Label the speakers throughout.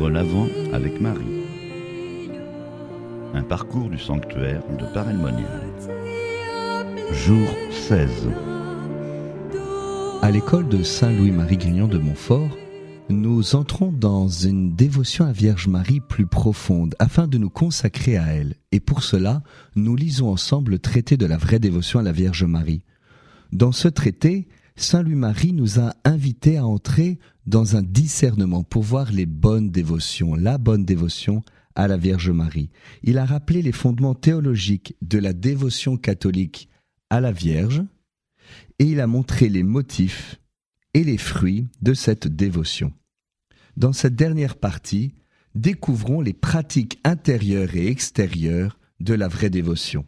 Speaker 1: Vivre l'Avent avec Marie. Un parcours du sanctuaire de Paray-le-Monial. Jour 16.
Speaker 2: À l'école de Saint-Louis-Marie Grignon de Montfort, nous entrons dans une dévotion à Vierge Marie plus profonde afin de nous consacrer à elle. Et pour cela, nous lisons ensemble le traité de la vraie dévotion à la Vierge Marie. Dans ce traité, Saint Louis-Marie nous a invités à entrer dans un discernement pour voir les bonnes dévotions, la bonne dévotion à la Vierge Marie. Il a rappelé les fondements théologiques de la dévotion catholique à la Vierge et il a montré les motifs et les fruits de cette dévotion. Dans cette dernière partie, découvrons les pratiques intérieures et extérieures de la vraie dévotion.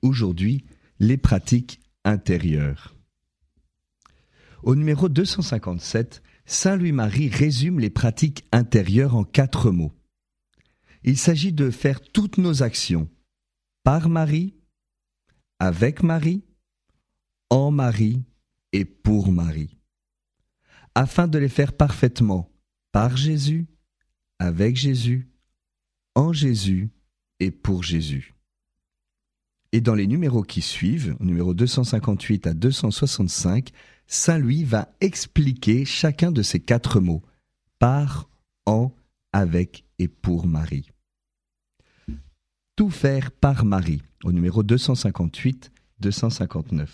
Speaker 2: Aujourd'hui, les pratiques intérieures. Au numéro 257, Saint Louis-Marie résume les pratiques intérieures en quatre mots. Il s'agit de faire toutes nos actions par Marie, avec Marie, en Marie et pour Marie, afin de les faire parfaitement par Jésus, avec Jésus, en Jésus et pour Jésus. Et dans les numéros qui suivent, numéro 258 à 265, Saint Louis va expliquer chacun de ces quatre mots par, en, avec et pour Marie. Tout faire par Marie, au numéro 258-259.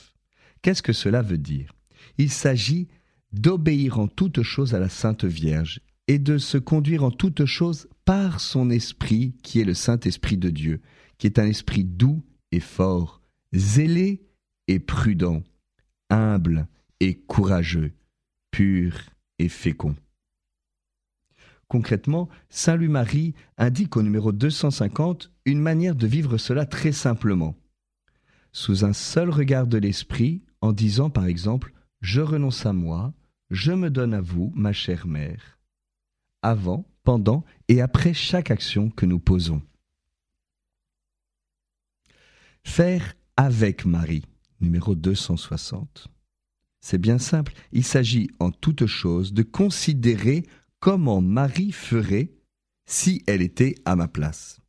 Speaker 2: Qu'est-ce que cela veut dire? Il s'agit d'obéir en toutes choses à la Sainte Vierge et de se conduire en toutes choses par son esprit qui est le Saint-Esprit de Dieu, qui est un esprit doux et fort, zélé et prudent, humble et courageux, pur et fécond. Concrètement, Saint Louis-Marie indique au numéro 250 une manière de vivre cela très simplement. Sous un seul regard de l'esprit, en disant par exemple Je renonce à moi, je me donne à vous, ma chère mère, avant, pendant et après chaque action que nous posons. Faire avec Marie, numéro 260. C'est bien simple, il s'agit en toute chose de considérer comment Marie ferait si elle était à ma place.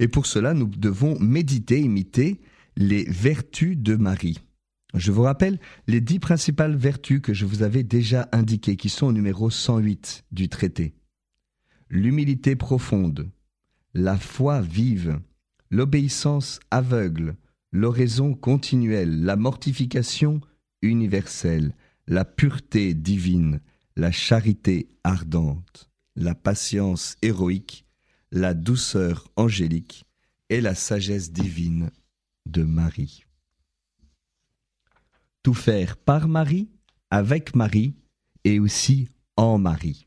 Speaker 2: Et pour cela, nous devons méditer, imiter les vertus de Marie. Je vous rappelle les dix principales vertus que je vous avais déjà indiquées, qui sont au numéro 108 du traité. L'humilité profonde, la foi vive, l'obéissance aveugle, l'oraison continuelle, la mortification universelle, la pureté divine, la charité ardente, la patience héroïque, la douceur angélique et la sagesse divine de Marie. Tout faire par Marie, avec Marie et aussi en Marie,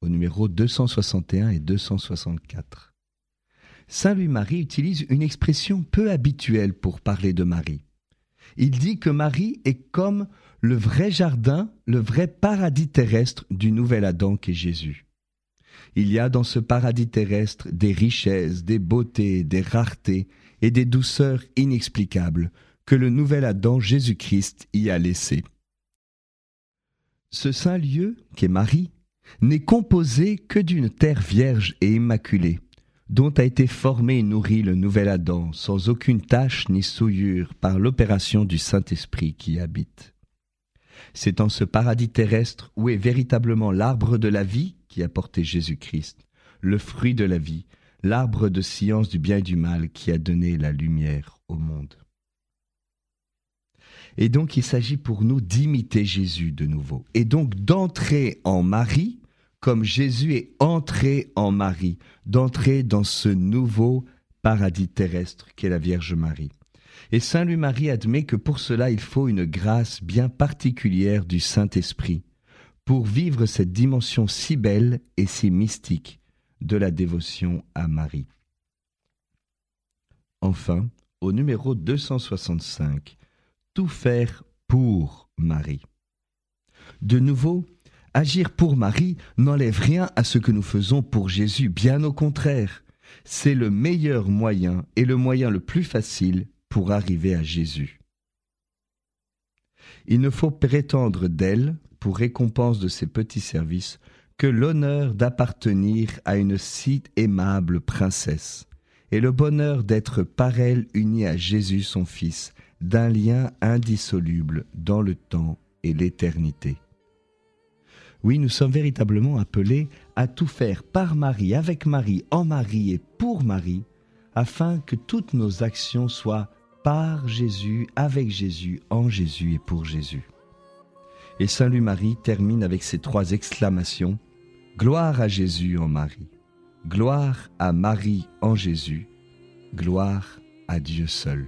Speaker 2: au numéro 261 et 264. Saint Louis-Marie utilise une expression peu habituelle pour parler de Marie. Il dit que Marie est comme le vrai jardin, le vrai paradis terrestre du nouvel Adam qu'est Jésus. Il y a dans ce paradis terrestre des richesses, des beautés, des raretés et des douceurs inexplicables que le nouvel Adam Jésus-Christ y a laissées. Ce saint lieu, qu'est Marie, n'est composé que d'une terre vierge et immaculée, dont a été formé et nourri le nouvel Adam sans aucune tache ni souillure par l'opération du Saint-Esprit qui habite. C'est en ce paradis terrestre où est véritablement l'arbre de la vie qui a porté Jésus-Christ, le fruit de la vie, l'arbre de science du bien et du mal qui a donné la lumière au monde. Et donc il s'agit pour nous d'imiter Jésus de nouveau, et donc d'entrer en Marie comme Jésus est entré en Marie, d'entrer dans ce nouveau paradis terrestre qu'est la Vierge Marie. Et Saint Louis-Marie admet que pour cela il faut une grâce bien particulière du Saint-Esprit, pour vivre cette dimension si belle et si mystique de la dévotion à Marie. Enfin, au numéro 265, tout faire pour Marie. De nouveau, Agir pour Marie n'enlève rien à ce que nous faisons pour Jésus, bien au contraire. C'est le meilleur moyen et le moyen le plus facile pour arriver à Jésus. Il ne faut prétendre d'elle, pour récompense de ses petits services, que l'honneur d'appartenir à une si aimable princesse, et le bonheur d'être par elle uni à Jésus son Fils, d'un lien indissoluble dans le temps et l'éternité. Oui, nous sommes véritablement appelés à tout faire par Marie, avec Marie, en Marie et pour Marie, afin que toutes nos actions soient par Jésus, avec Jésus, en Jésus et pour Jésus. Et Saint Louis-Marie termine avec ces trois exclamations. Gloire à Jésus en Marie, gloire à Marie en Jésus, gloire à Dieu seul.